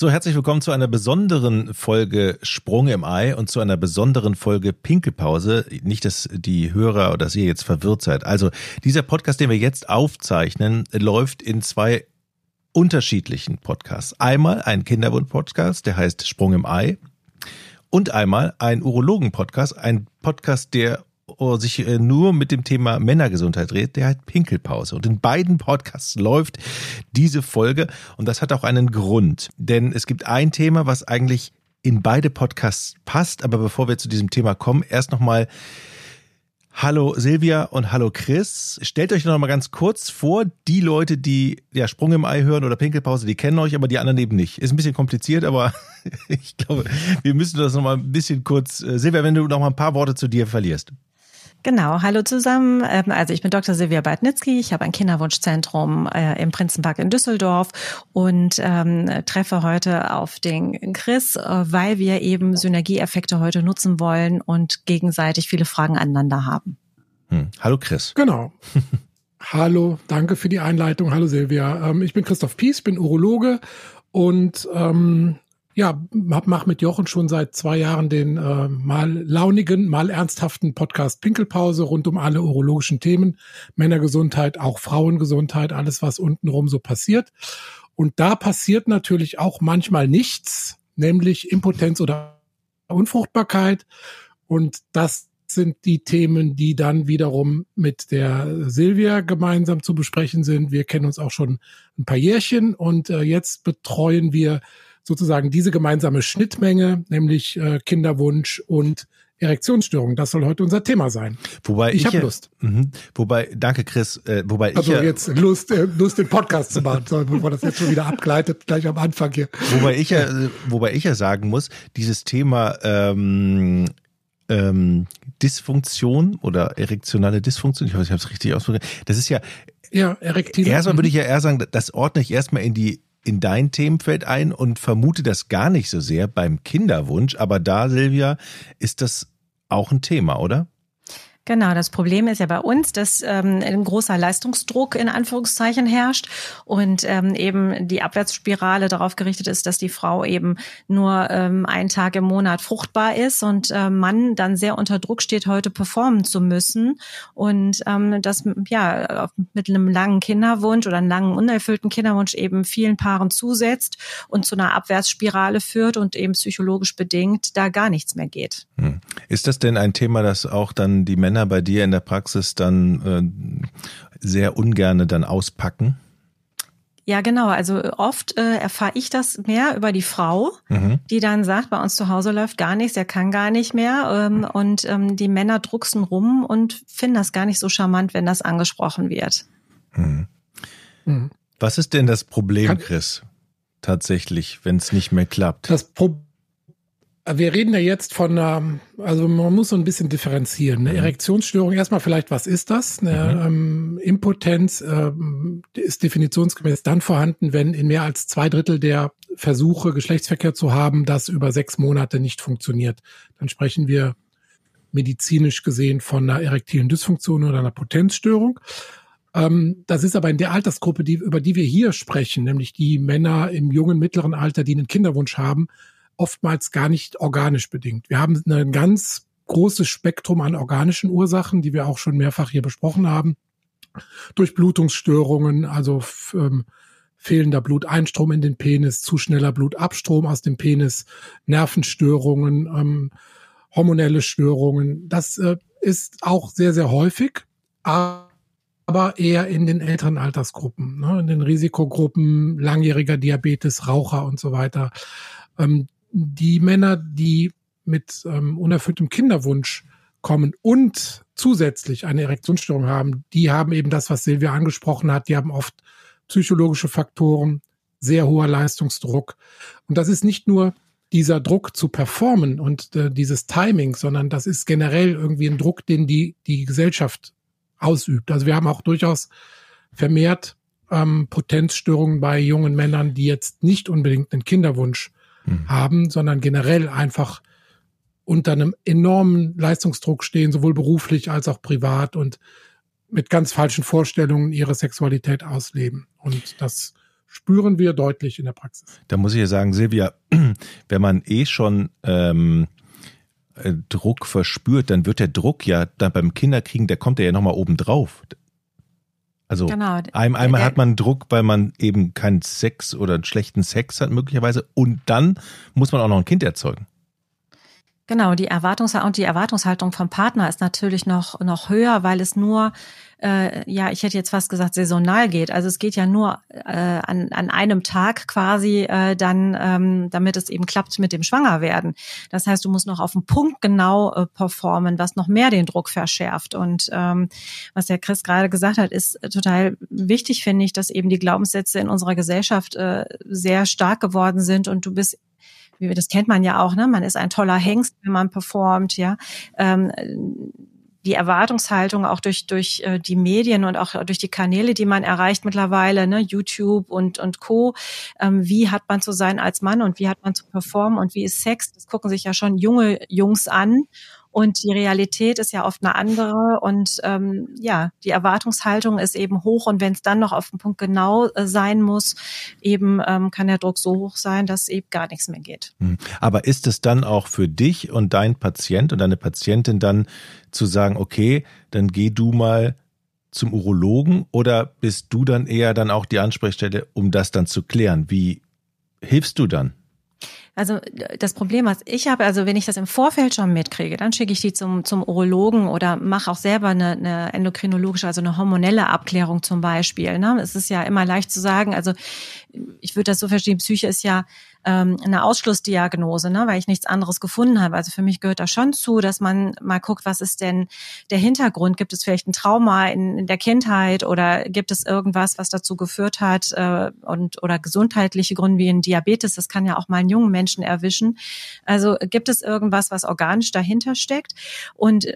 So, herzlich willkommen zu einer besonderen Folge Sprung im Ei und zu einer besonderen Folge Pinkelpause. Nicht, dass die Hörer oder dass ihr jetzt verwirrt seid. Also, dieser Podcast, den wir jetzt aufzeichnen, läuft in zwei unterschiedlichen Podcasts. Einmal ein Kinderwund-Podcast, der heißt Sprung im Ei. Und einmal ein Urologen-Podcast, ein Podcast, der sich äh, nur mit dem Thema Männergesundheit dreht, der hat Pinkelpause. Und in beiden Podcasts läuft diese Folge und das hat auch einen Grund. Denn es gibt ein Thema, was eigentlich in beide Podcasts passt. Aber bevor wir zu diesem Thema kommen, erst nochmal Hallo Silvia und hallo Chris. Stellt euch noch mal ganz kurz vor, die Leute, die ja Sprung im Ei hören oder Pinkelpause, die kennen euch, aber die anderen eben nicht. Ist ein bisschen kompliziert, aber ich glaube, wir müssen das noch mal ein bisschen kurz. Äh, Silvia, wenn du noch mal ein paar Worte zu dir verlierst. Genau, hallo zusammen. Ähm, also ich bin Dr. Silvia Beitnitzki. Ich habe ein Kinderwunschzentrum äh, im Prinzenpark in Düsseldorf und ähm, treffe heute auf den Chris, äh, weil wir eben Synergieeffekte heute nutzen wollen und gegenseitig viele Fragen aneinander haben. Hm. Hallo Chris. Genau. Hallo, danke für die Einleitung. Hallo Silvia. Ähm, ich bin Christoph Pies, bin Urologe und ähm, ja, mach mit Jochen schon seit zwei Jahren den äh, mal launigen, mal ernsthaften Podcast Pinkelpause rund um alle urologischen Themen, Männergesundheit, auch Frauengesundheit, alles was untenrum so passiert. Und da passiert natürlich auch manchmal nichts, nämlich Impotenz oder Unfruchtbarkeit. Und das sind die Themen, die dann wiederum mit der Silvia gemeinsam zu besprechen sind. Wir kennen uns auch schon ein paar Jährchen und äh, jetzt betreuen wir sozusagen diese gemeinsame Schnittmenge, nämlich äh, Kinderwunsch und Erektionsstörung. Das soll heute unser Thema sein. Wobei ich, ich habe Lust. Mh, wobei, danke Chris. Äh, wobei also ich ja, jetzt Lust, äh, Lust den Podcast zu machen, so, bevor das jetzt schon wieder abgleitet, gleich am Anfang hier. Wobei ich ja, wobei ich ja sagen muss, dieses Thema ähm, ähm, Dysfunktion oder erektionale Dysfunktion, ich weiß, ich habe es richtig ausgedrückt. Das ist ja ja, erektile. Erstmal würde ich ja eher sagen, das ordne ich erstmal in die in dein Themenfeld ein und vermute das gar nicht so sehr beim Kinderwunsch. Aber da, Silvia, ist das auch ein Thema, oder? Genau, das Problem ist ja bei uns, dass ähm, ein großer Leistungsdruck in Anführungszeichen herrscht und ähm, eben die Abwärtsspirale darauf gerichtet ist, dass die Frau eben nur ähm, einen Tag im Monat fruchtbar ist und äh, Mann dann sehr unter Druck steht, heute performen zu müssen und ähm, das ja mit einem langen Kinderwunsch oder einem langen unerfüllten Kinderwunsch eben vielen Paaren zusetzt und zu einer Abwärtsspirale führt und eben psychologisch bedingt da gar nichts mehr geht. Hm. Ist das denn ein Thema, das auch dann die Männer Männer bei dir in der Praxis dann äh, sehr ungerne dann auspacken? Ja, genau. Also oft äh, erfahre ich das mehr über die Frau, mhm. die dann sagt, bei uns zu Hause läuft gar nichts, er kann gar nicht mehr. Ähm, und ähm, die Männer drucksen rum und finden das gar nicht so charmant, wenn das angesprochen wird. Mhm. Mhm. Was ist denn das Problem, Chris, tatsächlich, wenn es nicht mehr klappt? Das Problem wir reden ja jetzt von, also man muss so ein bisschen differenzieren. Eine mhm. Erektionsstörung, erstmal vielleicht, was ist das? Eine mhm. ähm, Impotenz ähm, ist definitionsgemäß dann vorhanden, wenn in mehr als zwei Drittel der Versuche, Geschlechtsverkehr zu haben, das über sechs Monate nicht funktioniert. Dann sprechen wir medizinisch gesehen von einer erektilen Dysfunktion oder einer Potenzstörung. Ähm, das ist aber in der Altersgruppe, die, über die wir hier sprechen, nämlich die Männer im jungen, mittleren Alter, die einen Kinderwunsch haben, oftmals gar nicht organisch bedingt. Wir haben ein ganz großes Spektrum an organischen Ursachen, die wir auch schon mehrfach hier besprochen haben. Durchblutungsstörungen, also ähm, fehlender Bluteinstrom in den Penis, zu schneller Blutabstrom aus dem Penis, Nervenstörungen, ähm, hormonelle Störungen. Das äh, ist auch sehr, sehr häufig, aber eher in den älteren Altersgruppen, ne, in den Risikogruppen, langjähriger Diabetes, Raucher und so weiter. Ähm, die Männer, die mit ähm, unerfülltem Kinderwunsch kommen und zusätzlich eine Erektionsstörung haben, die haben eben das, was Silvia angesprochen hat, die haben oft psychologische Faktoren, sehr hoher Leistungsdruck. Und das ist nicht nur dieser Druck zu performen und äh, dieses Timing, sondern das ist generell irgendwie ein Druck, den die, die Gesellschaft ausübt. Also wir haben auch durchaus vermehrt ähm, Potenzstörungen bei jungen Männern, die jetzt nicht unbedingt einen Kinderwunsch mhm. haben, sondern generell einfach unter einem enormen Leistungsdruck stehen, sowohl beruflich als auch privat und mit ganz falschen Vorstellungen ihre Sexualität ausleben. Und das spüren wir deutlich in der Praxis. Da muss ich ja sagen, Silvia, wenn man eh schon ähm, äh, Druck verspürt, dann wird der Druck ja dann beim Kinderkriegen, der kommt ja nochmal oben drauf. Also genau. einmal der, hat man Druck, weil man eben keinen Sex oder einen schlechten Sex hat möglicherweise und dann muss man auch noch ein Kind erzeugen. Genau, die Erwartungs und die Erwartungshaltung vom Partner ist natürlich noch noch höher, weil es nur äh, ja, ich hätte jetzt fast gesagt saisonal geht. Also es geht ja nur äh, an, an einem Tag quasi äh, dann, ähm, damit es eben klappt mit dem Schwangerwerden. Das heißt, du musst noch auf den Punkt genau äh, performen, was noch mehr den Druck verschärft. Und ähm, was der Chris gerade gesagt hat, ist total wichtig, finde ich, dass eben die Glaubenssätze in unserer Gesellschaft äh, sehr stark geworden sind und du bist wie wir das kennt man ja auch, ne? Man ist ein toller Hengst, wenn man performt, ja. Ähm, die Erwartungshaltung auch durch durch äh, die Medien und auch durch die Kanäle, die man erreicht mittlerweile, ne, YouTube und und Co. Ähm, wie hat man zu sein als Mann und wie hat man zu performen und wie ist Sex? Das gucken sich ja schon junge Jungs an und die Realität ist ja oft eine andere und ähm, ja, die Erwartungshaltung ist eben hoch und wenn es dann noch auf den Punkt genau äh, sein muss, eben ähm, kann der Druck so hoch sein, dass eben gar nichts mehr geht. Hm. Aber ist es dann auch für dich und dein Patient und deine Patientin dann zu sagen, okay, dann geh du mal zum Urologen oder bist du dann eher dann auch die Ansprechstelle, um das dann zu klären? Wie hilfst du dann? Also das Problem, was ich habe, also wenn ich das im Vorfeld schon mitkriege, dann schicke ich die zum, zum Urologen oder mache auch selber eine, eine endokrinologische, also eine hormonelle Abklärung zum Beispiel. Ne? Es ist ja immer leicht zu sagen, also ich würde das so verstehen, Psyche ist ja ähm, eine Ausschlussdiagnose, ne, weil ich nichts anderes gefunden habe. Also für mich gehört da schon zu, dass man mal guckt, was ist denn der Hintergrund? Gibt es vielleicht ein Trauma in, in der Kindheit oder gibt es irgendwas, was dazu geführt hat äh, und oder gesundheitliche Gründe wie ein Diabetes? Das kann ja auch mal einen jungen Menschen erwischen. Also gibt es irgendwas, was organisch dahinter steckt? Und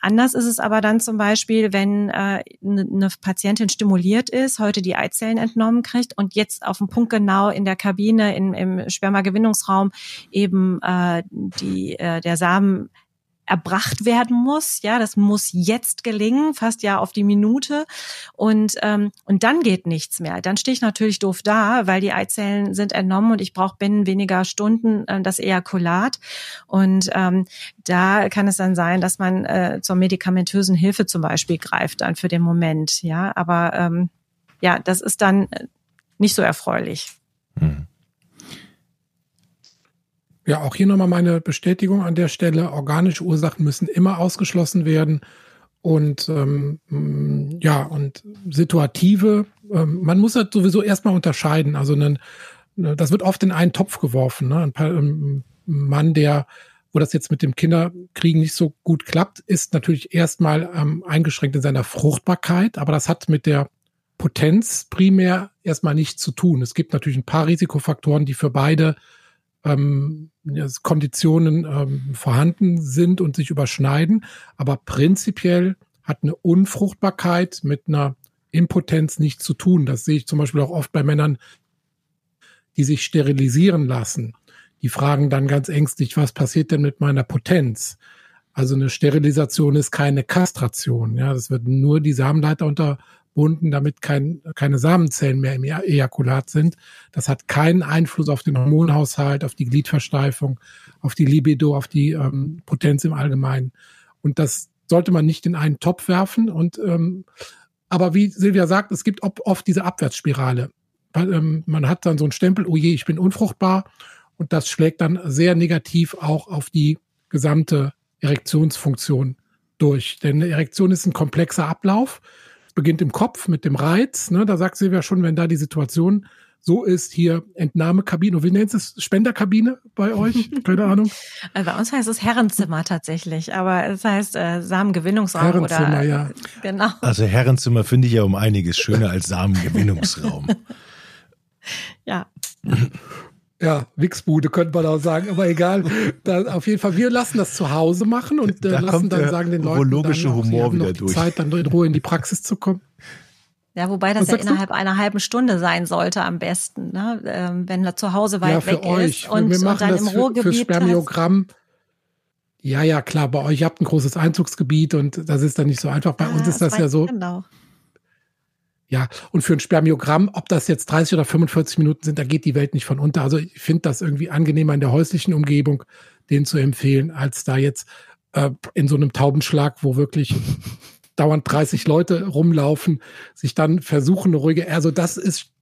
anders ist es aber dann zum Beispiel, wenn äh, eine Patientin stimuliert ist, heute die Eizellen entnommen kriegt und jetzt auf den Punkt genau in der Kabine in, im Spermagewinnungsraum eben äh, die, äh, der Samen erbracht werden muss. Ja, das muss jetzt gelingen, fast ja auf die Minute. Und, ähm, und dann geht nichts mehr. Dann stehe ich natürlich doof da, weil die Eizellen sind entnommen und ich brauche binnen weniger Stunden äh, das Ejakulat. Und ähm, da kann es dann sein, dass man äh, zur medikamentösen Hilfe zum Beispiel greift dann für den Moment. Ja, aber ähm, ja, das ist dann nicht so erfreulich. Hm. Ja, auch hier nochmal meine Bestätigung an der Stelle. Organische Ursachen müssen immer ausgeschlossen werden. Und ähm, mm, ja, und situative, ähm, man muss halt sowieso erstmal unterscheiden. Also einen, ne, das wird oft in einen Topf geworfen. Ne? Ein, ähm, Mann, der, wo das jetzt mit dem Kinderkriegen nicht so gut klappt, ist natürlich erstmal ähm, eingeschränkt in seiner Fruchtbarkeit, aber das hat mit der Potenz primär erstmal nichts zu tun. Es gibt natürlich ein paar Risikofaktoren, die für beide ähm, Konditionen ähm, vorhanden sind und sich überschneiden. Aber prinzipiell hat eine Unfruchtbarkeit mit einer Impotenz nichts zu tun. Das sehe ich zum Beispiel auch oft bei Männern, die sich sterilisieren lassen. Die fragen dann ganz ängstlich, was passiert denn mit meiner Potenz? Also eine Sterilisation ist keine Kastration. Ja, das wird nur die Samenleiter unter gebunden, damit kein, keine Samenzellen mehr im e-, Ejakulat sind. Das hat keinen Einfluss auf den Hormonhaushalt, auf die Gliedversteifung, auf die Libido, auf die ähm, Potenz im Allgemeinen. Und das sollte man nicht in einen Topf werfen. Und ähm, aber wie Silvia sagt, es gibt oft diese Abwärtsspirale. Ähm, man hat dann so einen Stempel, oh je, ich bin unfruchtbar. Und das schlägt dann sehr negativ auch auf die gesamte Erektionsfunktion durch. Denn eine Erektion ist ein komplexer Ablauf beginnt im Kopf mit dem Reiz. Ne? Da sagt sie ja schon, wenn da die Situation so ist, hier Entnahmekabine, wie nennt es Spenderkabine bei euch? Keine Ahnung. Äh, bei uns heißt es Herrenzimmer tatsächlich, aber es heißt äh, Samengewinnungsraum Herrenzimmer, oder ja. genau. Also Herrenzimmer finde ich ja um einiges schöner als Samengewinnungsraum. ja. Ja, Wichsbude könnte man auch sagen, aber egal. Da, auf jeden Fall, wir lassen das zu Hause machen und äh, da lassen dann sagen den Leuten, dann auch, Humor wieder durch. Zeit, dann in Ruhe in die Praxis zu kommen. Ja, wobei das ja innerhalb du? einer halben Stunde sein sollte am besten, ne? Ähm, wenn er zu Hause weit ja, für weg euch. ist und, wir machen und dann das im Ruhrgebiet für, für Spermiogramm. Ja, ja, klar, bei euch habt ein großes Einzugsgebiet und das ist dann nicht so einfach. Bei ah, uns ist das ja so. Genau Ja, und für ein Spermiogramm, ob das jetzt 30 oder 45 Minuten sind, da geht die Welt nicht von unter. Also ich finde das irgendwie angenehmer in der häuslichen Umgebung, den zu empfehlen, als da jetzt äh, in so einem Taubenschlag, wo wirklich dauernd 30 Leute rumlaufen, sich dann versuchen, eine ruhige, also das ist,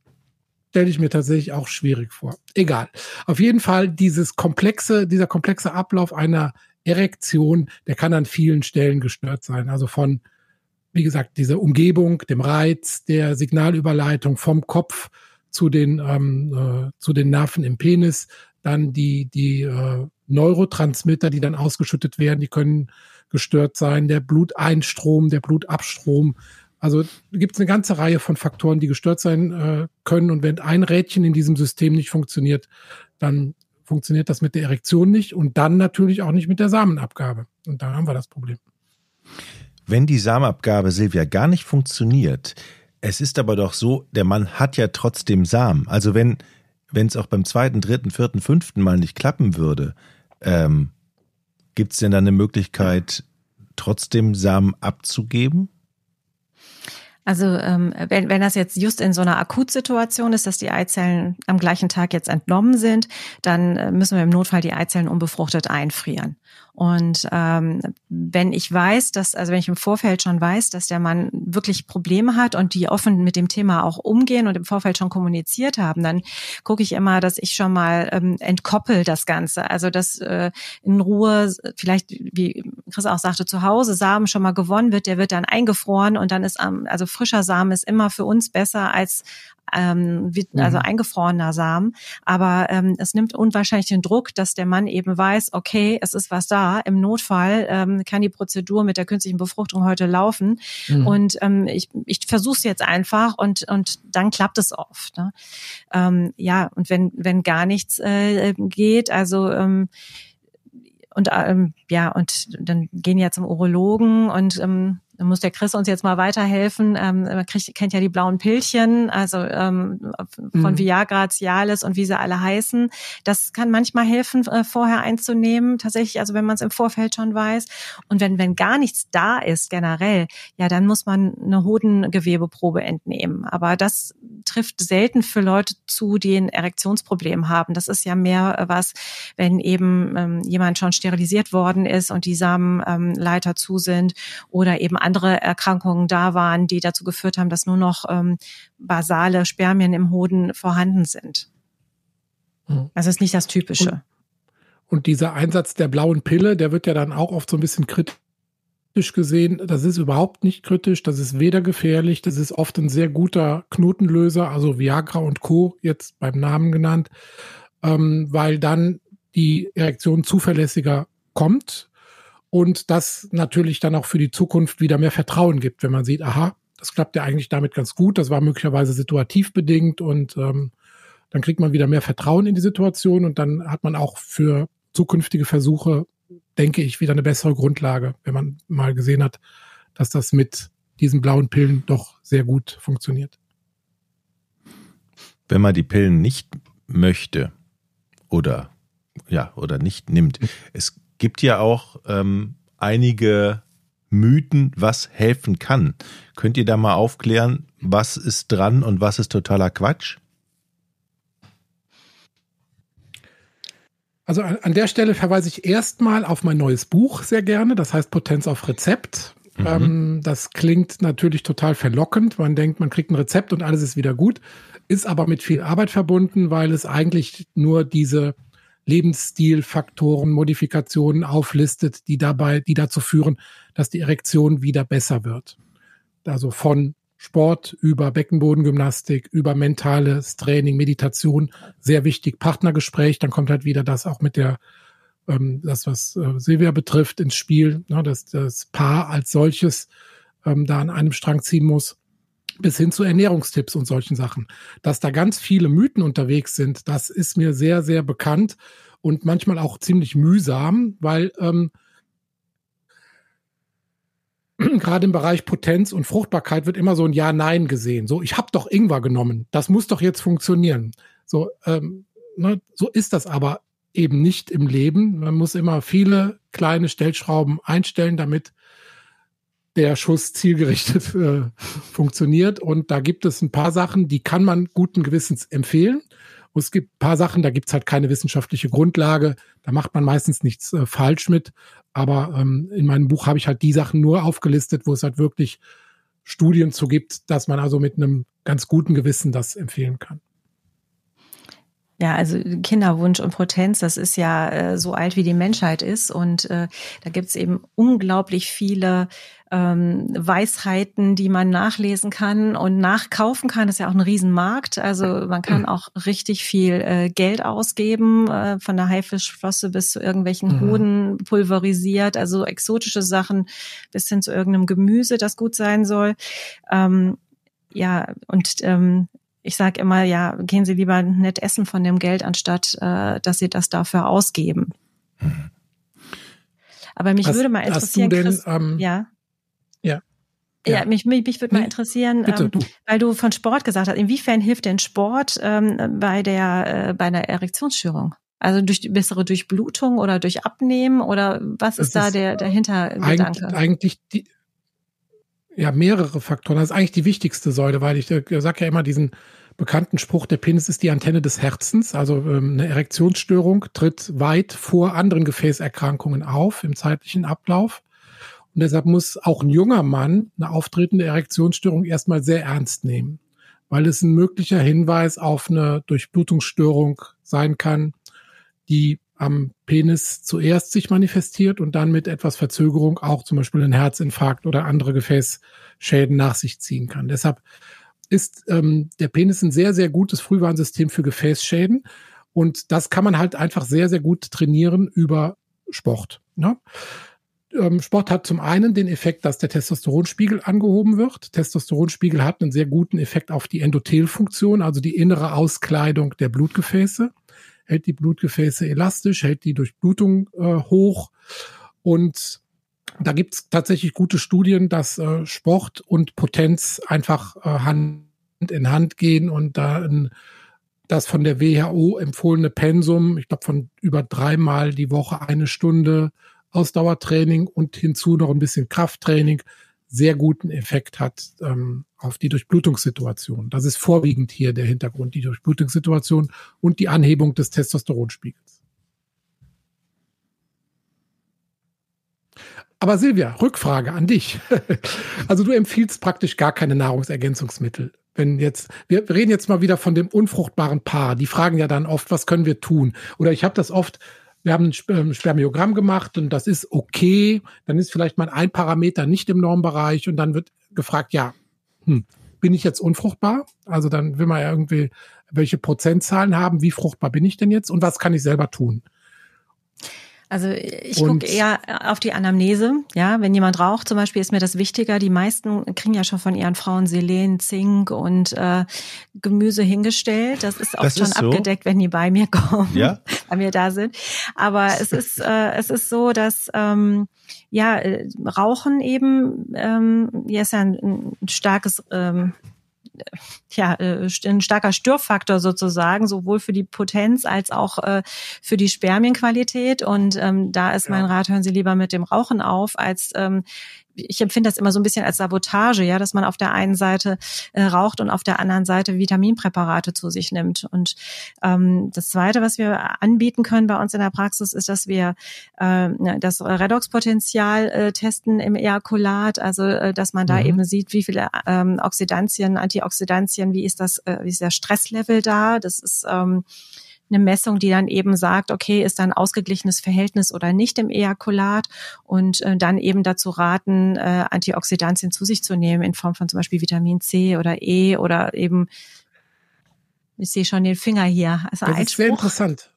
stelle ich mir tatsächlich auch schwierig vor. Egal. Auf jeden Fall dieses komplexe, dieser komplexe Ablauf einer Erektion, der kann an vielen Stellen gestört sein. Also von wie gesagt, diese Umgebung, dem Reiz, der Signalüberleitung vom Kopf zu den, ähm, äh, zu den Nerven im Penis, dann die, die äh, Neurotransmitter, die dann ausgeschüttet werden, die können gestört sein, der Bluteinstrom, der Blutabstrom. Also gibt es eine ganze Reihe von Faktoren, die gestört sein äh, können. Und wenn ein Rädchen in diesem System nicht funktioniert, dann funktioniert das mit der Erektion nicht und dann natürlich auch nicht mit der Samenabgabe. Und da haben wir das Problem. Wenn die Samenabgabe, Silvia, gar nicht funktioniert, es ist aber doch so, der Mann hat ja trotzdem Samen. Also wenn wenn es auch beim zweiten, dritten, vierten, fünften Mal nicht klappen würde, ähm, gibt es denn dann eine Möglichkeit, trotzdem Samen abzugeben? Also ähm, wenn, wenn das jetzt just in so einer Akutsituation ist, dass die Eizellen am gleichen Tag jetzt entnommen sind, dann äh, müssen wir im Notfall die Eizellen unbefruchtet einfrieren. Und ähm, wenn ich weiß, dass, also wenn ich im Vorfeld schon weiß, dass der Mann wirklich Probleme hat und die offen mit dem Thema auch umgehen und im Vorfeld schon kommuniziert haben, dann gucke ich immer, dass ich schon mal ähm, entkoppel das Ganze. Also dass äh, in Ruhe, vielleicht, wie Chris auch sagte, zu Hause Samen schon mal gewonnen wird, der wird dann eingefroren und dann ist, also frischer Samen ist immer für uns besser als ähm, wie, mhm. also eingefrorener Samen. Aber ähm, es nimmt unwahrscheinlich den Druck, dass der Mann eben weiß, okay, es ist was da. Im Notfall ähm, kann die Prozedur mit der künstlichen Befruchtung heute laufen. Mhm. Und ähm, ich, ich versuche es jetzt einfach und, und dann klappt es oft. Ne? Ähm, ja, und wenn, wenn gar nichts äh, geht, also ähm, und ähm, ja, und dann gehen ja zum Urologen und ähm, da muss der Chris uns jetzt mal weiterhelfen. Ähm, man kriegt, kennt ja die blauen Pillchen, also ähm, von mhm. Viagra, Cialis und wie sie alle heißen. Das kann manchmal helfen, äh, vorher einzunehmen. Tatsächlich, also wenn man es im Vorfeld schon weiß. Und wenn, wenn gar nichts da ist, generell, ja, dann muss man eine Hodengewebeprobe entnehmen. Aber das trifft selten für Leute zu, die ein Erektionsproblem haben. Das ist ja mehr äh, was, wenn eben ähm, jemand schon sterilisiert worden ist und die Samenleiter ähm, zu sind oder eben andere Erkrankungen da waren, die dazu geführt haben, dass nur noch ähm, basale Spermien im Hoden vorhanden sind. Mhm. Das ist nicht das Typische. Und, und dieser Einsatz der blauen Pille, der wird ja dann auch oft so ein bisschen kritisch gesehen. Das ist überhaupt nicht kritisch, das ist weder gefährlich, das ist oft ein sehr guter Knotenlöser, also Viagra und Co. jetzt beim Namen genannt, ähm, weil dann die Erektion zuverlässiger kommt und das natürlich dann auch für die Zukunft wieder mehr Vertrauen gibt, wenn man sieht, aha, das klappt ja eigentlich damit ganz gut, das war möglicherweise situativ bedingt und ähm, dann kriegt man wieder mehr Vertrauen in die Situation und dann hat man auch für zukünftige Versuche, denke ich, wieder eine bessere Grundlage, wenn man mal gesehen hat, dass das mit diesen blauen Pillen doch sehr gut funktioniert. Wenn man die Pillen nicht möchte oder ja oder nicht nimmt, es gibt ja auch ähm, einige Mythen, was helfen kann. Könnt ihr da mal aufklären, was ist dran und was ist totaler Quatsch? Also an, an der Stelle verweise ich erstmal auf mein neues Buch sehr gerne, das heißt Potenz auf Rezept. Mhm. Ähm, das klingt natürlich total verlockend. Man denkt, man kriegt ein Rezept und alles ist wieder gut, ist aber mit viel Arbeit verbunden, weil es eigentlich nur diese Lebensstilfaktoren, Modifikationen auflistet, die dabei, die dazu führen, dass die Erektion wieder besser wird. Also von Sport über Beckenbodengymnastik, über mentales Training, Meditation, sehr wichtig, Partnergespräch, dann kommt halt wieder das auch mit der, ähm, das, was äh, Silvia betrifft, ins Spiel, ne, dass das Paar als solches ähm, da an einem Strang ziehen muss bis hin zu Ernährungstipps und solchen Sachen. Dass da ganz viele Mythen unterwegs sind, das ist mir sehr, sehr bekannt und manchmal auch ziemlich mühsam, weil ähm, gerade im Bereich Potenz und Fruchtbarkeit wird immer so ein Ja-Nein gesehen. So, ich habe doch Ingwer genommen, das muss doch jetzt funktionieren. So, ähm, ne, so ist das aber eben nicht im Leben. Man muss immer viele kleine Stellschrauben einstellen, damit der Schuss zielgerichtet äh, funktioniert. Und da gibt es ein paar Sachen, die kann man guten Gewissens empfehlen. Und es gibt ein paar Sachen, da gibt es halt keine wissenschaftliche Grundlage. Da macht man meistens nichts äh, falsch mit. Aber ähm, in meinem Buch habe ich halt die Sachen nur aufgelistet, wo es halt wirklich Studien zu gibt, dass man also mit einem ganz guten Gewissen das empfehlen kann. Ja, also Kinderwunsch und Potenz, das ist ja äh, so alt wie die Menschheit ist. Und äh, da gibt's eben unglaublich viele ähm, Weisheiten, die man nachlesen kann und nachkaufen kann. Das ist ja auch ein Riesenmarkt. Also man kann mhm. auch richtig viel äh, Geld ausgeben, äh, von der Haifischflosse bis zu irgendwelchen mhm. Hoden pulverisiert, also exotische Sachen bis hin zu irgendeinem Gemüse, das gut sein soll. Ähm, ja, und ähm, ich sage immer, ja, gehen Sie lieber nett essen von dem Geld, anstatt äh, dass Sie das dafür ausgeben. Aber mich hast, würde mal interessieren, denn, Chris, ähm, ja. Ja. Ja, mich, mich, mich würde mal interessieren, Bitte, ähm, du. weil du von Sport gesagt hast, inwiefern hilft denn Sport ähm, bei der äh, bei einer Erektionsstörung? Also durch die bessere Durchblutung oder durch Abnehmen oder was ist, ist da der, der Hintergedanke? Eigentlich, eigentlich die, ja, mehrere Faktoren. Das ist eigentlich die wichtigste Säule, weil ich äh, sage ja immer diesen bekannten Spruch, der Penis ist die Antenne des Herzens. Also ähm, eine Erektionsstörung tritt weit vor anderen Gefäßerkrankungen auf im zeitlichen Ablauf. Und deshalb muss auch ein junger Mann eine auftretende Erektionsstörung erstmal sehr ernst nehmen, weil es ein möglicher Hinweis auf eine Durchblutungsstörung sein kann, die am Penis zuerst sich manifestiert und dann mit etwas Verzögerung auch zum Beispiel einen Herzinfarkt oder andere Gefäßschäden nach sich ziehen kann. Deshalb ist ähm, der Penis ein sehr, sehr gutes Frühwarnsystem für Gefäßschäden. Und das kann man halt einfach sehr, sehr gut trainieren über Sport. Ne? Ähm, Sport hat zum einen den Effekt, dass der Testosteronspiegel angehoben wird. Testosteronspiegel hat einen sehr guten Effekt auf die Endothelfunktion, also die innere Auskleidung der Blutgefäße hält die Blutgefäße elastisch, hält die Durchblutung äh, hoch. Und da gibt's tatsächlich gute Studien, dass äh, Sport und Potenz einfach äh, Hand in Hand gehen und da ein, das von der WHO empfohlene Pensum, ich glaube von über dreimal die Woche eine Stunde Ausdauertraining und hinzu noch ein bisschen Krafttraining sehr guten Effekt hat ähm, auf die Durchblutungssituation. Das ist vorwiegend hier der Hintergrund, die Durchblutungssituation und die Anhebung des Testosteronspiegels. Aber Silvia, Rückfrage an dich. Also du empfiehlst praktisch gar keine Nahrungsergänzungsmittel. Wenn jetzt, wir reden jetzt mal wieder von dem unfruchtbaren Paar. Die fragen ja dann oft, was können wir tun? Oder ich habe das oft, wir haben ein ähm, Spermiogramm gemacht und das ist okay. Dann ist vielleicht mal ein Parameter nicht im Normbereich und dann wird gefragt, ja, hm, bin ich jetzt unfruchtbar? Also dann will man ja irgendwie welche Prozentzahlen haben, wie fruchtbar bin ich denn jetzt und was kann ich selber tun? Also ich gucke eher auf die Anamnese. Ja, wenn jemand raucht zum Beispiel, ist mir das wichtiger. Die meisten kriegen ja schon von ihren Frauen Selen, Zink und äh, Gemüse hingestellt. Das ist oft das schon so? abgedeckt, wenn die bei mir kommen, ja? bei mir da sind. Aber es ist äh, es ist so, dass ähm, ja äh, Rauchen eben ähm, ja ist ja ein, ein starkes ähm, ja, äh, ein starker Störfaktor sozusagen, sowohl für die Potenz als auch äh, für die Spermienqualität. Und ähm, da ist mein Rat, hören Sie lieber mit dem Rauchen auf, als ähm, ich empfinde das immer so ein bisschen als Sabotage, ja, dass man auf der einen Seite äh, raucht und auf der anderen Seite Vitaminpräparate zu sich nimmt. Und ähm, das Zweite, was wir anbieten können bei uns in der Praxis, ist, dass wir äh, das Redoxpotenzial äh, testen im Ejakulat, also äh, dass man da mhm. eben sieht, wie viele ähm, Oxidantien, Antioxidantien, wie ist das, äh, wie ist der Stresslevel da? Das ist ähm, eine Messung, die dann eben sagt, okay, ist da ein ausgeglichenes Verhältnis oder nicht im Ejakulat und äh, dann eben dazu raten, äh, Antioxidantien zu sich zu nehmen in Form von zum Beispiel Vitamin C oder E oder eben, ich sehe schon den Finger hier. Also das ist sehr interessant.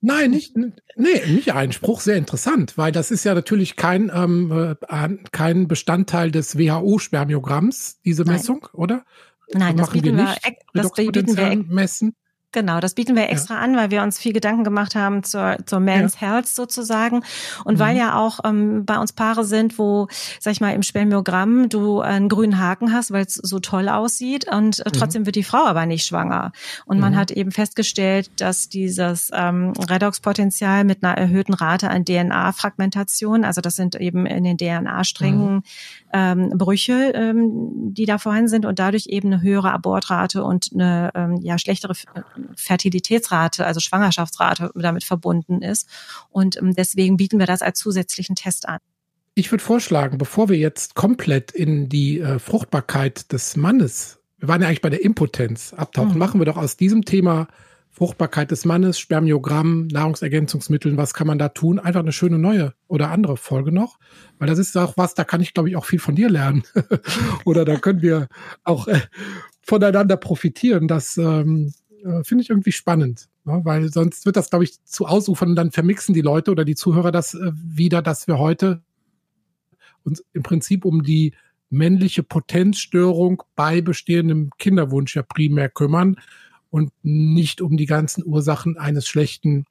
Nein, nicht, nee, nicht Einspruch, sehr interessant, weil das ist ja natürlich kein, ähm, äh, kein Bestandteil des WHO-Spermiogramms, diese Messung, Nein. oder? Nein, das, das bieten wir, das bieten wir messen. Genau, das bieten wir extra ja. an, weil wir uns viel Gedanken gemacht haben zur, zur Man's ja. Health sozusagen. Und mhm. weil ja auch ähm, bei uns Paare sind, wo, sag ich mal, im Spermiogramm du einen grünen Haken hast, weil es so toll aussieht und äh, mhm. trotzdem mhm. wird die Frau aber nicht schwanger. Und mhm. man hat eben festgestellt, dass dieses ähm, Redox-Potenzial mit einer erhöhten Rate an DNA-Fragmentation, also das sind eben in den DNA-Strängen mhm. ähm, Brüche, ähm, die da vorhanden sind und dadurch eben eine höhere Abortrate und eine ähm, ja schlechtere Fertilitätsrate, also Schwangerschaftsrate damit verbunden ist. Und ähm, deswegen bieten wir das als zusätzlichen Test an. Ich würde vorschlagen, bevor wir jetzt komplett in die äh, Fruchtbarkeit des Mannes, wir waren ja eigentlich bei der Impotenz abtauchen, mhm. machen wir doch aus diesem Thema Fruchtbarkeit des Mannes, Spermiogramm, Nahrungsergänzungsmitteln, was kann man da tun? Einfach eine schöne neue oder andere Folge noch. Weil das ist auch was, da kann ich, glaube ich, auch viel von dir lernen. oder da können wir auch äh, voneinander profitieren. Das ähm, äh, finde ich irgendwie spannend, ne? weil sonst wird das, glaube ich, zu ausufern und dann vermixen die Leute oder die Zuhörer das äh, wieder, dass wir heute uns im Prinzip um die männliche Potenzstörung bei bestehendem Kinderwunsch ja primär kümmern und nicht um die ganzen Ursachen eines schlechten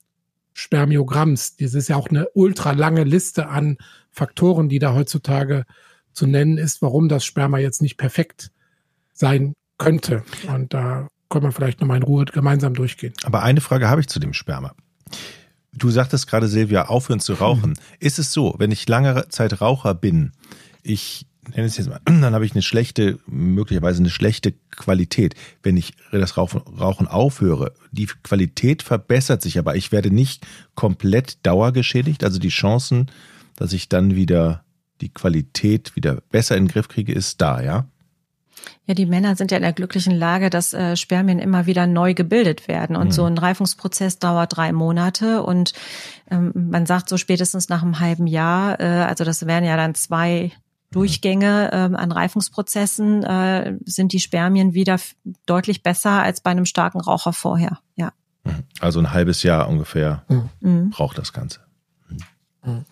Spermiogramms. Das ist ja auch eine ultra lange Liste an Faktoren, die da heutzutage zu nennen ist, warum das Sperma jetzt nicht perfekt sein könnte. Und da können wir vielleicht nochmal in Ruhe gemeinsam durchgehen. Aber eine Frage habe ich zu dem Sperma. Du sagtest gerade, Silvia, aufhören zu rauchen. Mhm. Ist es so, wenn ich lange Zeit Raucher bin, ich nenne es jetzt mal, dann habe ich eine schlechte, möglicherweise eine schlechte Qualität. Wenn ich das Rauchen aufhöre, die Qualität verbessert sich, aber ich werde nicht komplett dauergeschädigt. Also die Chancen, dass ich dann wieder die Qualität wieder besser in den Griff kriege, ist da, ja? Ja, die Männer sind ja in der glücklichen Lage, dass äh, Spermien immer wieder neu gebildet werden. Und mhm. so ein Reifungsprozess dauert drei Monate. Und ähm, man sagt so spätestens nach einem halben Jahr, äh, also das wären ja dann zwei Durchgänge ähm, an Reifungsprozessen, äh, sind die Spermien wieder deutlich besser als bei einem starken Raucher vorher. Ja. Mhm. Also ein halbes Jahr ungefähr mhm. braucht das Ganze. Mhm.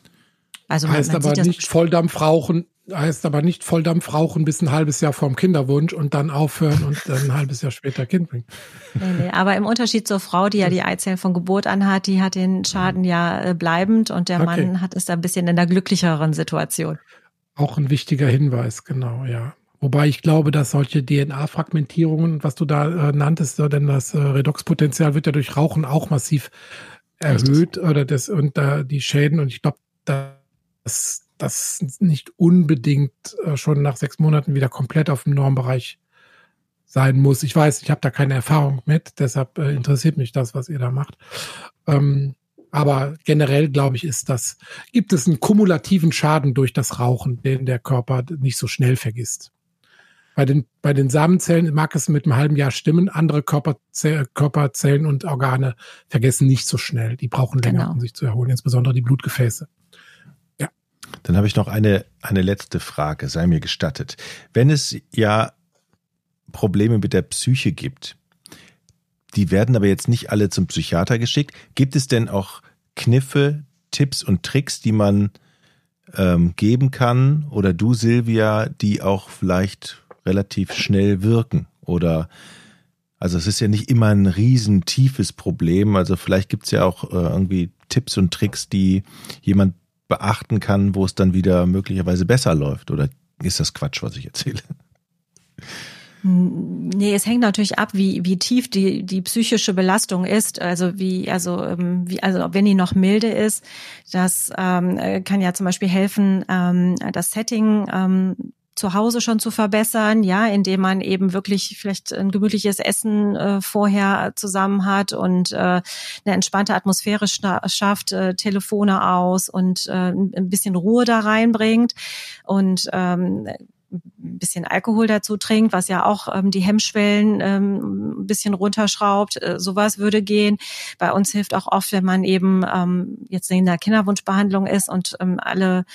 Also heißt man aber nicht Volldampf rauchen heißt aber nicht Volldampf rauchen bis ein halbes Jahr vorm Kinderwunsch und dann aufhören und dann ein halbes Jahr später Kind bringen. Nee, nee, aber im Unterschied zur Frau, die ja die Eizellen von Geburt an hat, die hat den Schaden ja äh, bleibend und der okay. Mann hat es ein bisschen in der glücklicheren Situation. Auch ein wichtiger Hinweis, genau, ja. Wobei ich glaube, dass solche DNA-Fragmentierungen, was du da äh, nanntest, denn das äh, Redoxpotenzial wird ja durch Rauchen auch massiv erhöht Richtig. oder das und da die Schäden und ich glaube, das das nicht unbedingt äh, schon nach sechs Monaten wieder komplett auf dem Normbereich sein muss. Ich weiß, ich habe da keine Erfahrung mit, deshalb äh, interessiert mich das, was ihr da macht. Ähm, aber generell glaube ich, ist das, gibt es einen kumulativen Schaden durch das Rauchen, den der Körper nicht so schnell vergisst. Bei den, bei den Samenzellen mag es mit einem halben Jahr stimmen. Andere Körperzell, Körperzellen und Organe vergessen nicht so schnell. Die brauchen länger, genau. um sich zu erholen, insbesondere die Blutgefäße. Dann habe ich noch eine, eine letzte Frage, sei mir gestattet. Wenn es ja Probleme mit der Psyche gibt, die werden aber jetzt nicht alle zum Psychiater geschickt. Gibt es denn auch Kniffe, Tipps und Tricks, die man ähm, geben kann oder du, Silvia, die auch vielleicht relativ schnell wirken? Oder also es ist ja nicht immer ein riesen tiefes Problem. Also vielleicht gibt es ja auch äh, irgendwie Tipps und Tricks, die jemand beachten kann, wo es dann wieder möglicherweise besser läuft? Oder ist das Quatsch, was ich erzähle? Nee, es hängt natürlich ab, wie, wie tief die, die psychische Belastung ist. Also wie, also, ähm, wie, also wenn die noch milde ist, das ähm, kann ja zum Beispiel helfen, ähm, das Setting ähm, zu Hause schon zu verbessern, ja, indem man eben wirklich vielleicht ein gemütliches Essen äh, vorher zusammen hat und äh, eine entspannte Atmosphäre schafft, äh, Telefone aus und äh, ein bisschen Ruhe da reinbringt. Und ähm, ein bisschen Alkohol dazu trinkt, was ja auch ähm, die Hemmschwellen ähm, ein bisschen runterschraubt. Äh, sowas würde gehen. Bei uns hilft auch oft, wenn man eben ähm, jetzt in der Kinderwunschbehandlung ist und ähm, alle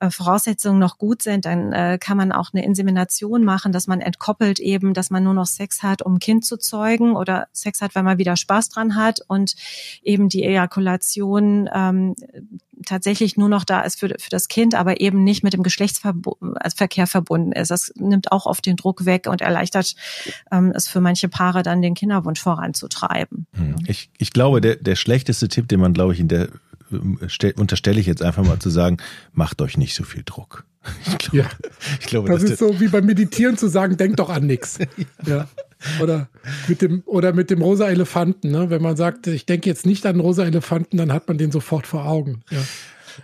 äh, Voraussetzungen noch gut sind, dann äh, kann man auch eine Insemination machen, dass man entkoppelt eben, dass man nur noch Sex hat, um Kind zu zeugen oder Sex hat, weil man wieder Spaß dran hat und eben die Ejakulation ähm, tatsächlich nur noch da ist für, für das Kind, aber eben nicht mit dem Geschlechtsverkehr verbunden ist. Das nimmt auch oft den Druck weg und erleichtert ähm, es für manche Paare dann den Kinderwunsch voranzutreiben. Hm. Ich, ich glaube, der, der schlechteste Tipp, den man, glaube ich, in der unterstelle ich jetzt einfach mal zu sagen, macht euch nicht so viel Druck. Ich glaube, ja. ich glaube das ist so wie beim Meditieren zu sagen, denkt doch an nichts. Ja. ja. Oder mit dem, oder mit dem rosa Elefanten, ne? Wenn man sagt, ich denke jetzt nicht an rosa Elefanten, dann hat man den sofort vor Augen. Ja.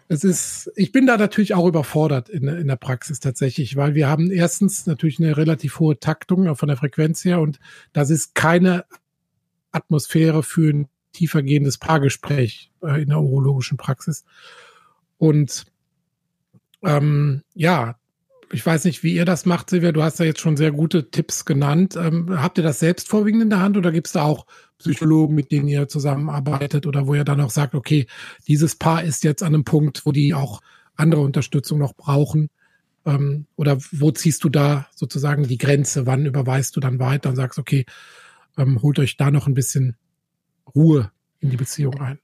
Es ist, ich bin da natürlich auch überfordert in, in der Praxis tatsächlich, weil wir haben erstens natürlich eine relativ hohe Taktung von der Frequenz her und das ist keine Atmosphäre für ein tiefergehendes Paargespräch äh, in der urologischen Praxis. Und ähm, ja, ich weiß nicht, wie ihr das macht, Silvia. Du hast da jetzt schon sehr gute Tipps genannt. Ähm, habt ihr das selbst vorwiegend in der Hand oder gibt es da auch Psychologen, mit denen ihr zusammenarbeitet oder wo ihr dann auch sagt, okay, dieses Paar ist jetzt an einem Punkt, wo die auch andere Unterstützung noch brauchen? Ähm, oder wo ziehst du da sozusagen die Grenze? Wann überweist du dann weiter und sagst, okay, ähm, holt euch da noch ein bisschen Ruhe in die Beziehung ein?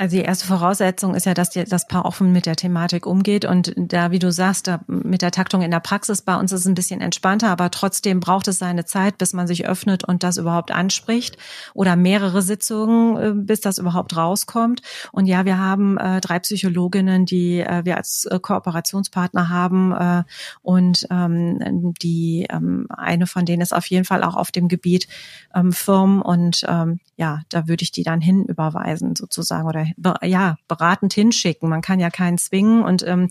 Also die erste Voraussetzung ist ja, dass das Paar offen mit der Thematik umgeht. Und da, wie du sagst, da mit der Taktung in der Praxis bei uns ist es ein bisschen entspannter, aber trotzdem braucht es seine Zeit, bis man sich öffnet und das überhaupt anspricht. Oder mehrere Sitzungen, äh, bis das überhaupt rauskommt. Und ja, wir haben äh, drei Psychologinnen, die äh, wir als äh, Kooperationspartner haben äh, und ähm, die ähm, eine von denen ist auf jeden Fall auch auf dem Gebiet ähm, Firmen. Und ähm, ja, da würde ich die dann hin überweisen sozusagen oder ja, beratend hinschicken. Man kann ja keinen zwingen und ähm,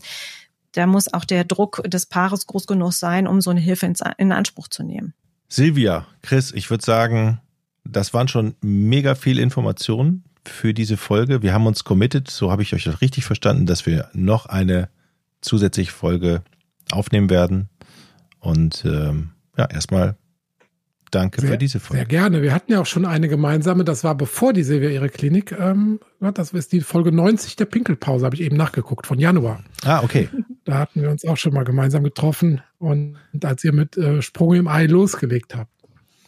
da muss auch der Druck des Paares groß genug sein, um so eine Hilfe in, in Anspruch zu nehmen. Silvia, Chris, ich würde sagen, das waren schon mega viel Informationen für diese Folge. Wir haben uns committed, so habe ich euch richtig verstanden, dass wir noch eine zusätzliche Folge aufnehmen werden. Und ähm, ja, erstmal Danke sehr, für diese Folge. Sehr gerne. Wir hatten ja auch schon eine gemeinsame, das war bevor die Silvia ihre Klinik, ähm, das ist die Folge 90 der Pinkelpause, habe ich eben nachgeguckt, von Januar. Ah, okay. Da hatten wir uns auch schon mal gemeinsam getroffen und als ihr mit äh, Sprung im Ei losgelegt habt.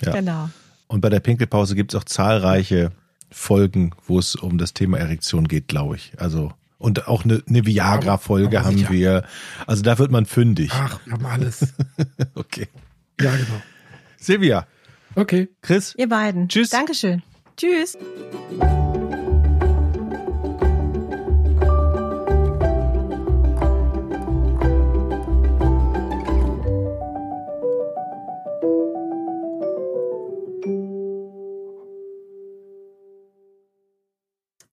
Ja. Genau. Und bei der Pinkelpause gibt es auch zahlreiche Folgen, wo es um das Thema Erektion geht, glaube ich. Also und auch eine, eine Viagra-Folge haben wir. Also da wird man fündig. Ach, wir haben alles. okay. Ja, genau. Silvia. Okay. Chris. Ihr beiden. Tschüss. Dankeschön. Tschüss.